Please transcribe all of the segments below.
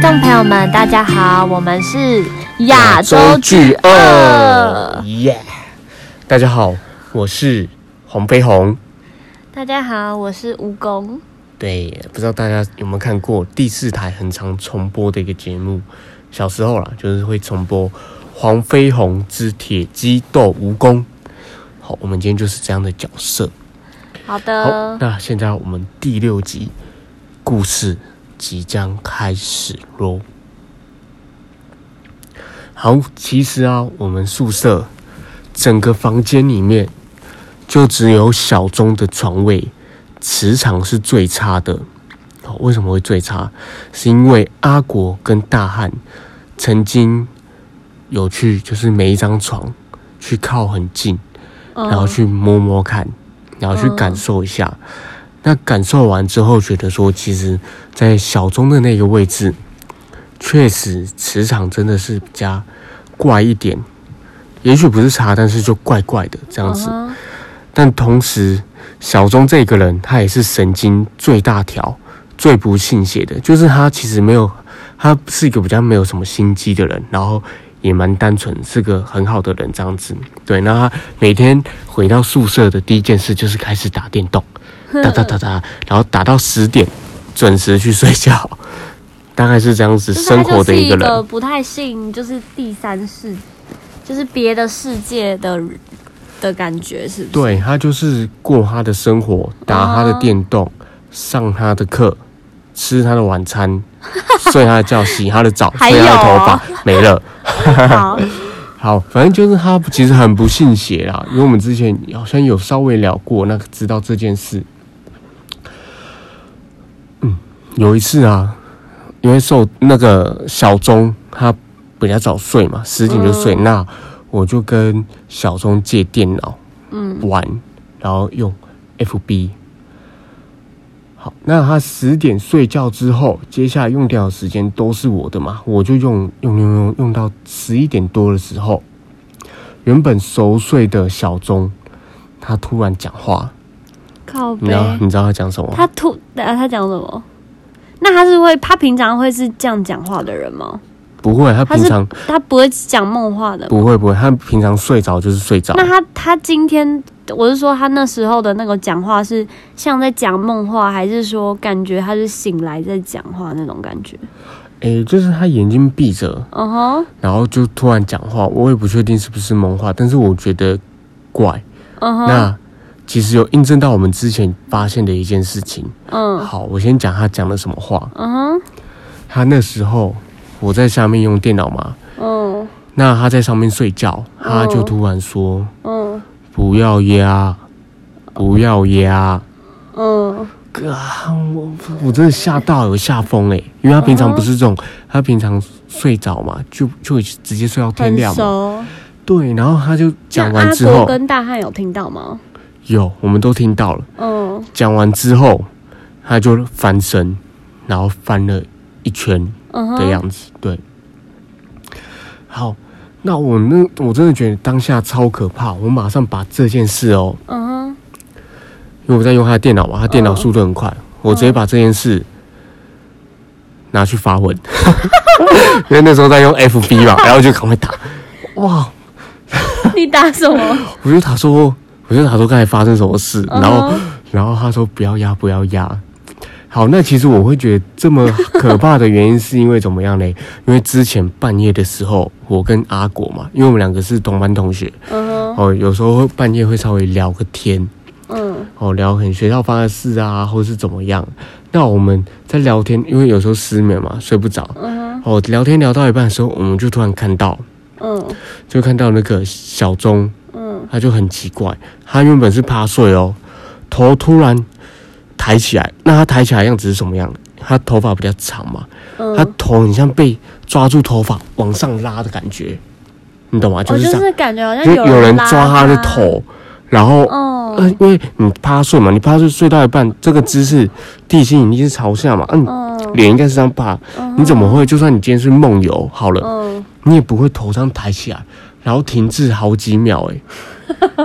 听众朋友们，大家好，我们是亚洲巨鳄。耶！大家好，我是黄飞鸿。大家好，我是蜈蚣。对，不知道大家有没有看过第四台很常重播的一个节目？小时候啦，就是会重播《黄飞鸿之铁鸡斗蜈蚣》。好，我们今天就是这样的角色。好的，那现在我们第六集故事。即将开始喽！好，其实啊，我们宿舍整个房间里面就只有小钟的床位磁场是最差的。哦，为什么会最差？是因为阿国跟大汉曾经有去，就是每一张床去靠很近，然后去摸摸看，然后去感受一下。那感受完之后，觉得说，其实，在小钟的那个位置，确实磁场真的是比较怪一点。也许不是差，但是就怪怪的这样子。但同时，小钟这个人，他也是神经最大条、最不信邪的。就是他其实没有，他是一个比较没有什么心机的人，然后也蛮单纯，是个很好的人这样子。对，那他每天回到宿舍的第一件事就是开始打电动。哒哒哒哒，然后打到十点，准时去睡觉，大概是这样子生活的一个人。不太信，就是第三世，就是别的世界的的感觉，是不是？对他就是过他的生活，打他的电动，上他的课，吃他的晚餐，睡他的觉，洗他的澡，吹他的头发，没了。好，好，反正就是他其实很不信邪啦，因为我们之前好像有稍微聊过，那个知道这件事。有一次啊，因为受那个小钟他比较早睡嘛，十点就睡，那我就跟小钟借电脑，嗯，玩，然后用 FB。好，那他十点睡觉之后，接下来用掉的时间都是我的嘛，我就用用用用用到十一点多的时候，原本熟睡的小钟，他突然讲话，靠你知道你知道他讲什么？他突啊，他讲什么？那他是会，他平常会是这样讲话的人吗？不会，他平常他不会讲梦话的。不会不会，他平常睡着就是睡着。那他他今天，我是说他那时候的那个讲话是像在讲梦话，还是说感觉他是醒来在讲话那种感觉？哎，就是他眼睛闭着，嗯哼，然后就突然讲话，我也不确定是不是梦话，但是我觉得怪，嗯哼，那。其实有印证到我们之前发现的一件事情。嗯，好，我先讲他讲了什么话。嗯哼，他那时候我在下面用电脑嘛。嗯，那他在上面睡觉，他就突然说：“嗯，不要压，不要压。”嗯，哥，我我真的吓到有吓疯哎，因为他平常不是这种，他平常睡着嘛，就就直接睡到天亮嘛。对，然后他就讲完之后，跟大汉有听到吗？有，我们都听到了。嗯，讲完之后，他就翻身，然后翻了一圈的样子。对，好，那我那我真的觉得当下超可怕。我马上把这件事哦，嗯哼，因为我在用他的电脑嘛，他电脑速度很快，我直接把这件事拿去发文，因为那时候在用 FB 嘛，然后就赶快打。哇，你打什么？我就打说。我就他说刚才发生什么事，然后，然后他说不要压，不要压。好，那其实我会觉得这么可怕的原因是因为怎么样呢？因为之前半夜的时候，我跟阿果嘛，因为我们两个是同班同学，哦，有时候半夜会稍微聊个天，嗯，哦，聊很学校发生的事啊，或是怎么样。那我们在聊天，因为有时候失眠嘛，睡不着，嗯哦，聊天聊到一半的时候，我们就突然看到，嗯，就看到那个小钟。他就很奇怪，他原本是趴睡哦，头突然抬起来，那他抬起来样子是什么样？他头发比较长嘛，他头很像被抓住头发往上拉的感觉，你懂吗？就是就是感觉好像有人抓他的头，然后，呃，因为你趴睡嘛，你趴睡睡到一半，这个姿势地心引力是朝下嘛，嗯，脸应该是这样趴，你怎么会？就算你今天是梦游好了，你也不会头上抬起来，然后停滞好几秒，哎。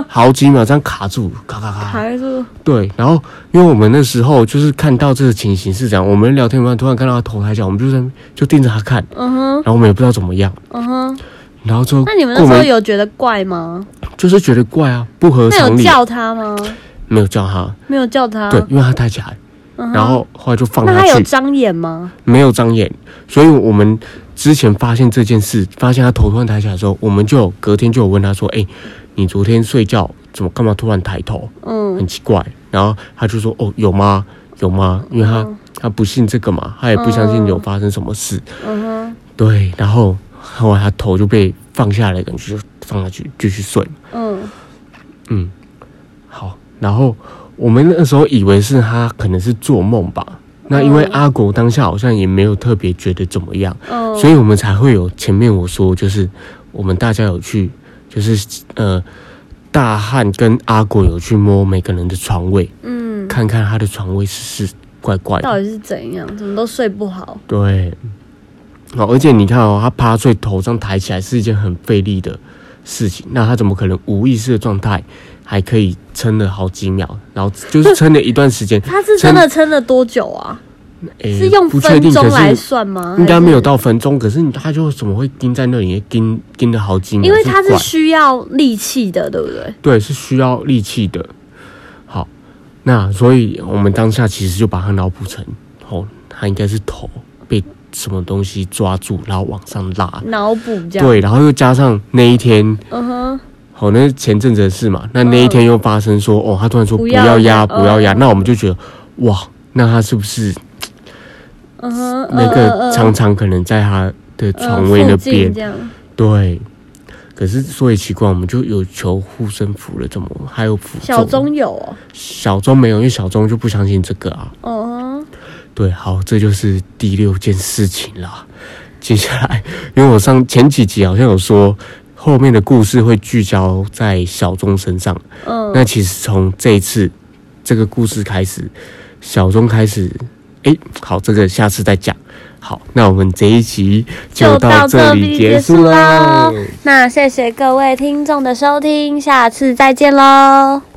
好几秒这样卡住，咔咔咔。卡住对，然后因为我们那时候就是看到这个情形是这样，我们聊天完突然看到他头抬起来，我们就在就盯着他看，嗯哼然后我们也不知道怎么样，嗯哼。然后之后那你们那时候有觉得怪吗？就是觉得怪啊，不合那有，叫他吗？没有叫他，没有叫他。对，因为他抬起来，然后后来就放那他，有张眼吗？没有张眼，所以我们之前发现这件事，发现他头突然抬起来的时候，我们就有隔天就有问他说：“哎、你昨天睡觉怎么干嘛突然抬头？嗯很奇怪。”然后他就说：“哦，有吗？有吗？因为他、嗯他不信这个嘛，他也不相信有发生什么事。嗯哼对，然后后来他头就被放下来，感觉就放下去继续睡。嗯嗯，好，然后我们那时候以为是他可能是做梦吧。那因为嗯阿国当下好像也没有特别觉得怎么样，嗯，所以我们才会有前面我说，就是我们大家有去，就是呃，大汉跟阿果有去摸每个人的床位，嗯，看看他的床位是是怪怪的。到底是怎样？怎么都睡不好？对，哦，而且你看哦，他趴睡头上抬起来是一件很费力的事情，那他怎么可能无意识的状态还可以撑了好几秒，然后就是撑了一段时间？他是真的撑了多久啊？诶是用分钟来算吗？应该没有。到分钟，可是你他就怎么会盯在那里盯盯了好几秒？因为他是需要力气的，对不对？对，是需要力气的。好，那所以我们当下其实就把它脑补成，哦，他应该是头被什么东西抓住，然后往上拉。脑补这样。对，然后又加上那一天，嗯哼，好，那是前阵子的事嘛。那那一天又发生说，哦，他突然说不不要要压，不要压，嗯那我们就觉得，哇，那他是不是嗯哼，那个嗯常常可能在他的嗯床位那边？对。可是说也奇怪，我们就有求护身符了，怎么还有符咒？小钟有哦，小钟没有，因为小钟就不相信这个啊。哦，对，好，这就是第六件事情啦。接下来，因为我上前几集好像有说，后面的故事会聚焦在小钟身上。嗯，那其实从这一次这个故事开始，小钟开始，诶，好，这个下次再讲。好，那我们这一集就到这里结束喽。那谢谢各位听众的收听，下次再见喽。